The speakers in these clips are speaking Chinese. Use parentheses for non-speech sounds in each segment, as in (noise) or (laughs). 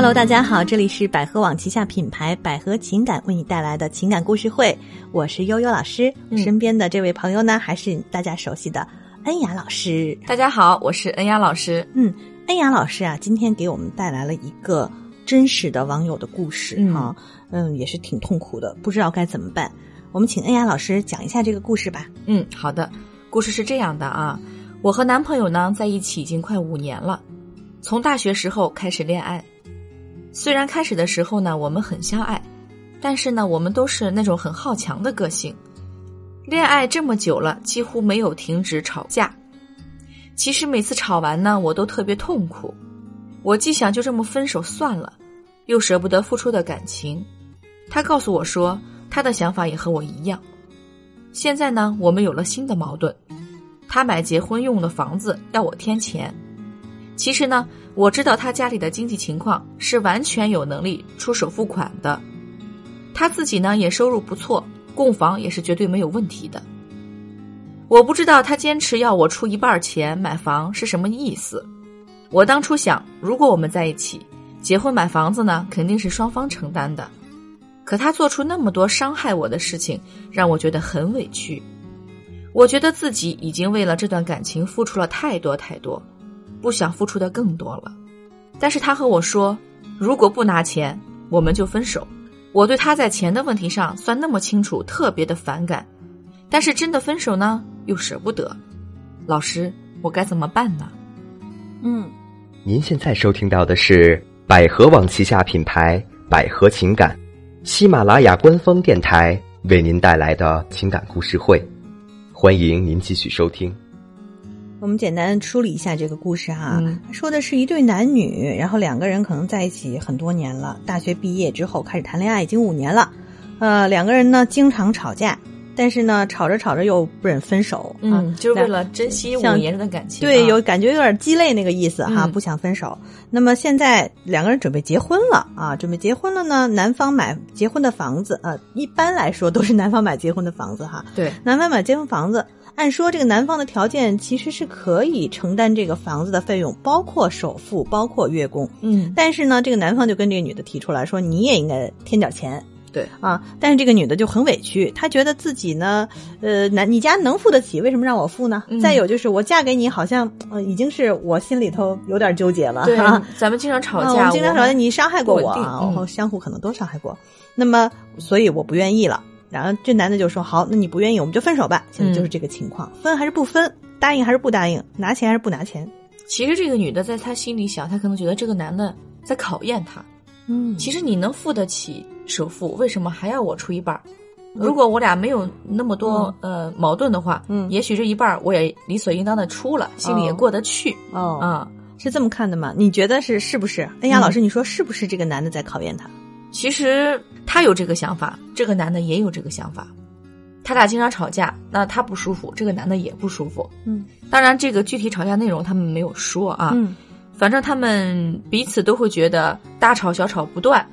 Hello，大家好，这里是百合网旗下品牌百合情感为你带来的情感故事会，我是悠悠老师，嗯身边的这位朋友呢，还是大家熟悉的恩雅老师。大家好，我是恩雅老师。嗯，恩雅老师啊，今天给我们带来了一个真实的网友的故事嗯哈，嗯，也是挺痛苦的，不知道该怎么办。我们请恩雅老师讲一下这个故事吧。嗯，好的。故事是这样的啊，我和男朋友呢在一起已经快五年了，从大学时候开始恋爱。虽然开始的时候呢，我们很相爱，但是呢，我们都是那种很好强的个性。恋爱这么久了，几乎没有停止吵架。其实每次吵完呢，我都特别痛苦。我既想就这么分手算了，又舍不得付出的感情。他告诉我说，他的想法也和我一样。现在呢，我们有了新的矛盾。他买结婚用的房子要我添钱，其实呢，我知道他家里的经济情况是完全有能力出首付款的。他自己呢也收入不错，供房也是绝对没有问题的。我不知道他坚持要我出一半钱买房是什么意思。我当初想，如果我们在一起，结婚买房子呢，肯定是双方承担的。可他做出那么多伤害我的事情，让我觉得很委屈。我觉得自己已经为了这段感情付出了太多太多，不想付出的更多了。但是他和我说，如果不拿钱，我们就分手。我对他在钱的问题上算那么清楚，特别的反感。但是真的分手呢，又舍不得。老师，我该怎么办呢？嗯，您现在收听到的是百合网旗下品牌百合情感，喜马拉雅官方电台为您带来的情感故事会，欢迎您继续收听。我们简单梳理一下这个故事哈。嗯说的是一对男女，然后两个人可能在一起很多年了，大学毕业之后开始谈恋爱，已经五年了。呃，两个人呢经常吵架，但是呢吵着吵着又不忍分手。啊嗯，就是为了珍惜五像年的感情啊。对，有感觉有点鸡肋那个意思哈，嗯不想分手。那么现在两个人准备结婚了啊，准备结婚了呢，男方买结婚的房子啊，一般来说都是男方买结婚的房子哈。对，男方买结婚房子，按说这个男方的条件其实是可以承担这个房子的费用，包括首付，包括月供。嗯，但是呢，这个男方就跟这个女的提出来说，你也应该添点钱。对啊，但是这个女的就很委屈，她觉得自己呢，呃，男你家能付得起，为什么让我付呢？嗯再有就是我嫁给你，好像呃已经是我心里头有点纠结了。对啊，咱们经常吵啊，我架，们经常吵架，你伤害过我然后相互可能都伤害过。那么，所以我不愿意了。然后这男的就说：“好，那你不愿意，我们就分手吧。”现在就是这个情况，分还是不分？答应还是不答应？拿钱还是不拿钱？其实这个女的在她心里想，她可能觉得这个男的在考验她。嗯其实你能付得起首付，为什么还要我出一半儿？如果我俩没有那么多、呃矛盾的话，嗯也许这一半我也理所应当的出了，心里也哦过得去哦啊、是这么看的吗？你觉得是是不是？哎呀老师，你说是不是这个男的在考验他？其实他有这个想法，这个男的也有这个想法，他俩经常吵架，那他不舒服，这个男的也不舒服。嗯当然，这个具体吵架内容他们没有说啊，嗯反正他们彼此都会觉得大吵小吵不断。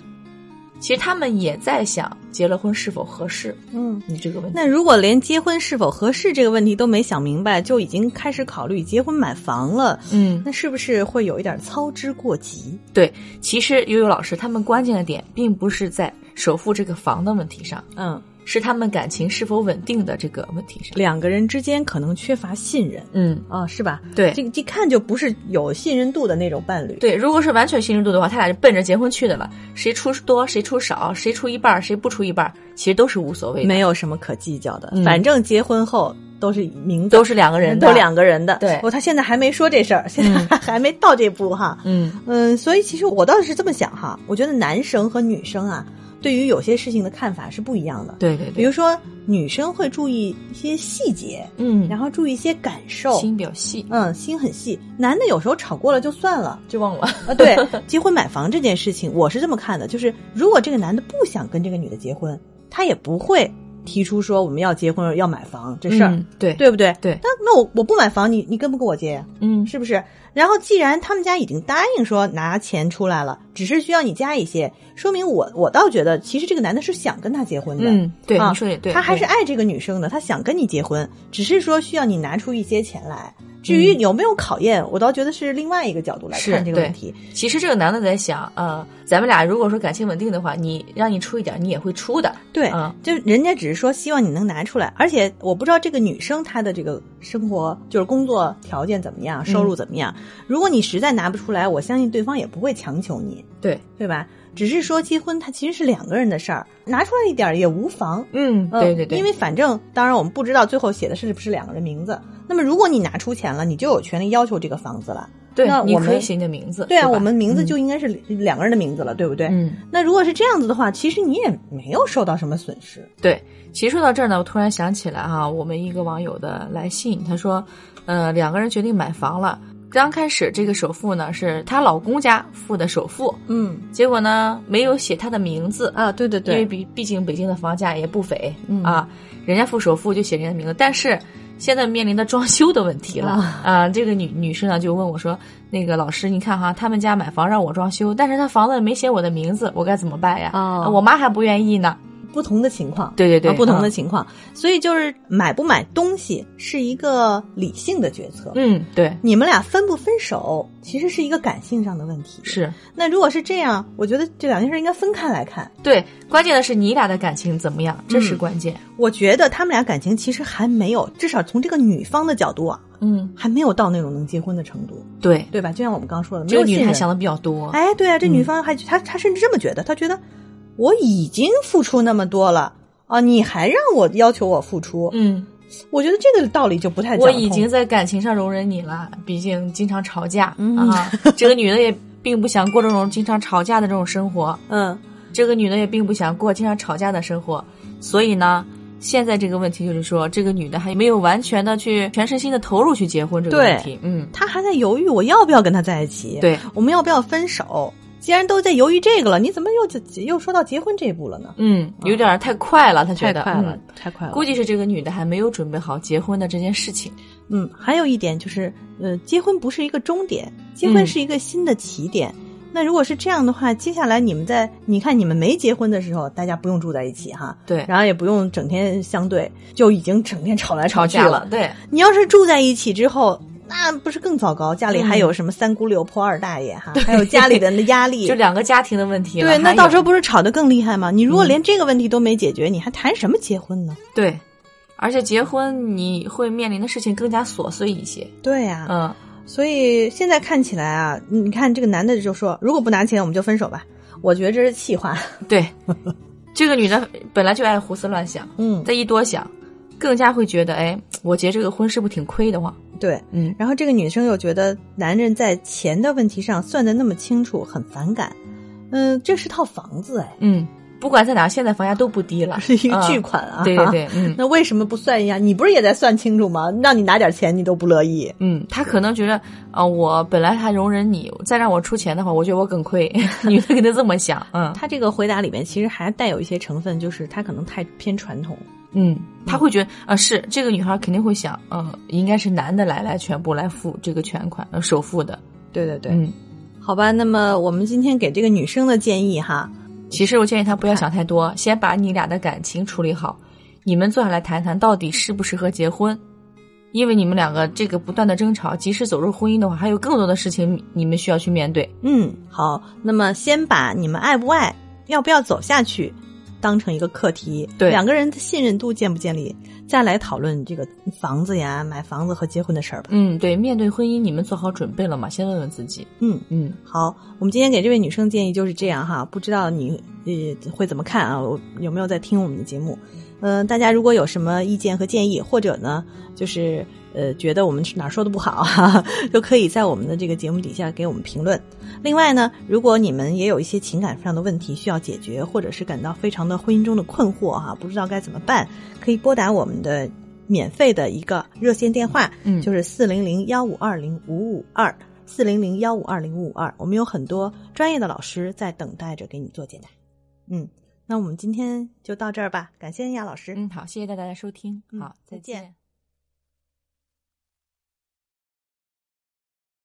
其实他们也在想结了婚是否合适，嗯。你这个问题。那如果连结婚是否合适这个问题都没想明白，就已经开始考虑结婚买房了，嗯，那是不是会有一点操之过急？对，其实悠悠老师他们关键的点并不是在首付这个房的问题上，嗯，是他们感情是否稳定的这个问题上。两个人之间可能缺乏信任嗯，啊、是吧？对这一看就不是有信任度的那种伴侣。对，如果是完全信任度的话，他俩就奔着结婚去的了，谁出多谁出少，谁出一半儿谁不出一半儿，其实都是无所谓的，没有什么可计较的，嗯反正结婚后都是名都是两个人的，都两个人的。对哦，他现在还没说这事儿，现在还 (laughs) 还没到这步哈。嗯嗯，所以其实我倒是这么想哈，我觉得男生和女生啊，对于有些事情的看法是不一样的。对对对，比如说，女生会注意一些细节，嗯，然后注意一些感受，心比较细，嗯，心很细。男的有时候吵过了就算了。就忘了，啊，对，(laughs) 结婚买房这件事情，我是这么看的，就是如果这个男的不想跟这个女的结婚，他也不会提出说我们要结婚要买房这事儿，嗯对对不对？对那那我我不买房，你你跟不跟我结呀？嗯是不是？然后既然他们家已经答应说拿钱出来了，只是需要你加一些，说明我我倒觉得其实这个男的是想跟他结婚的。嗯，对，啊你说也对，他还是爱这个女生的，他想跟你结婚，只是说需要你拿出一些钱来。至于有没有考验，我倒觉得是另外一个角度来看这个问题。其实这个男的在想，呃，咱们俩如果说感情稳定的话，你让你出一点，你也会出的。对，嗯就人家只是说希望你能拿出来，而且我不知道这个女生她的这个生活就是工作条件怎么样，收入怎么样。如果你实在拿不出来，我相信对方也不会强求你，对，对吧？只是说结婚它其实是两个人的事儿，拿出来一点也无妨。嗯，呃对对对，因为反正当然我们不知道最后写的是不是两个人名字。那么如果你拿出钱了，你就有权利要求这个房子了。对那，我们你可以写你的名字。对啊，吧我们名字嗯就应该是两个人的名字了，对不对？嗯，那如果是这样子的话，其实你也没有受到什么损失。对。其实说到这儿呢，我突然想起来哈、我们一个网友的来信，他说，呃，两个人决定买房了。刚开始这个首付呢是她老公家付的首付，嗯结果呢没有写她的名字，啊，对对对，因为毕毕竟北京的房价也不菲、嗯啊，人家付首付就写人家名字，但是现在面临的装修的问题了啊啊这个女女士呢就问我说：“那个老师，你看哈，他们家买房让我装修，但是他房子没写我的名字，我该怎么办呀？哦啊我妈还不愿意呢。不同的情况，对对对，啊不同的嗯情况，所以就是买不买东西是一个理性的决策。嗯，对，你们俩分不分手，其实是一个感性上的问题。是那如果是这样，我觉得这两件事应该分开来看。对，关键的是你俩的感情怎么样，这是嗯关键。我觉得他们俩感情其实还没有，至少从这个女方的角度啊，嗯，还没有到那种能结婚的程度，对，对吧？就像我们刚刚说的，这个没有女的还想的比较多。哎，对啊，这嗯女方还她她甚至这么觉得，她觉得我已经付出那么多了啊，你还让我要求我付出，嗯，我觉得这个道理就不太讲我已经在感情上容忍你了，毕竟经常吵架、嗯啊。(laughs) 这个女的也并不想过这种经常吵架的这种生活，嗯这个女的也并不想过经常吵架的生活，所以呢。现在这个问题就是说，这个女的还没有完全的去全身心的投入去结婚这个问题。嗯，她还在犹豫我要不要跟他在一起，对，我们要不要分手？既然都在犹豫这个了，你怎么又又说到结婚这一步了呢？嗯，有点太快了，他觉得太快了，嗯太快了。估计是这个女的还没有准备好结婚的这件事情。嗯，还有一点就是，呃，结婚不是一个终点，结婚嗯是一个新的起点。那如果是这样的话，接下来你们在你看你们没结婚的时候，大家不用住在一起哈，对，然后也不用整天相对，就已经整天吵来去吵去了，对，你要是住在一起之后，那不是更糟糕？家里还有什么三姑六婆二大爷哈，还有家里人的压力，(laughs) 就两个家庭的问题。对，那到时候不是吵得更厉害吗？你如果嗯连这个问题都没解决，你还谈什么结婚呢？对，而且结婚你会面临的事情更加琐碎一些。对呀、嗯，所以现在看起来啊，你看这个男的就说，如果不拿钱，我们就分手吧。我觉得这是气话。(laughs) 对，这个女的本来就爱胡思乱想，嗯，再一多想，更加会觉得，哎，我结这个婚是不是挺亏的慌？对。嗯，然后这个女生又觉得男人在钱的问题上算的那么清楚，很反感。嗯，这是套房子哎，嗯，不管在哪，现在房价都不低了，是一个嗯巨款啊。对对对，(laughs) 嗯。那为什么不算一下？你不是也在算清楚吗？让你拿点钱，你都不乐意。嗯，他可能觉得，啊、我本来还容忍你，再让我出钱的话，我觉得我更亏。(laughs) 女的给他这么想，嗯他这个回答里面其实还带有一些成分，就是他可能太偏传统。嗯，他会觉得，啊、是这个女孩肯定会想，呃，应该是男的来来全部来付这个全款，呃，首付的。对对对，嗯，好吧。那么我们今天给这个女生的建议哈，其实我建议她不要想太多，先把你俩的感情处理好，你们坐下来谈谈到底适不适合结婚。因为你们两个这个不断的争吵，即使走入婚姻的话，还有更多的事情你们需要去面对。嗯，好。那么先把你们爱不爱、要不要走下去当成一个课题，对两个人的信任度建不建立，再来讨论这个房子呀、买房子和结婚的事儿吧。嗯，对，面对婚姻，你们做好准备了吗？先问问自己。嗯，嗯，好，我们今天给这位女生建议就是这样哈，不知道你呃会怎么看啊？我有没有在听我们的节目？嗯、大家如果有什么意见和建议，或者呢，就是呃觉得我们哪儿说的不好哈，(laughs) 都可以在我们的这个节目底下给我们评论。另外呢，如果你们也有一些情感上的问题需要解决，或者是感到非常的婚姻中的困惑哈，不知道该怎么办，可以拨打我们的免费的一个热线电话，嗯就是四零零幺五二零五五二。四零零幺五二零五五二，我们有很多专业的老师在等待着给你做解答。嗯，那我们今天就到这儿吧，感谢亚老师。嗯，好，谢谢大家的收听，嗯好，再见。见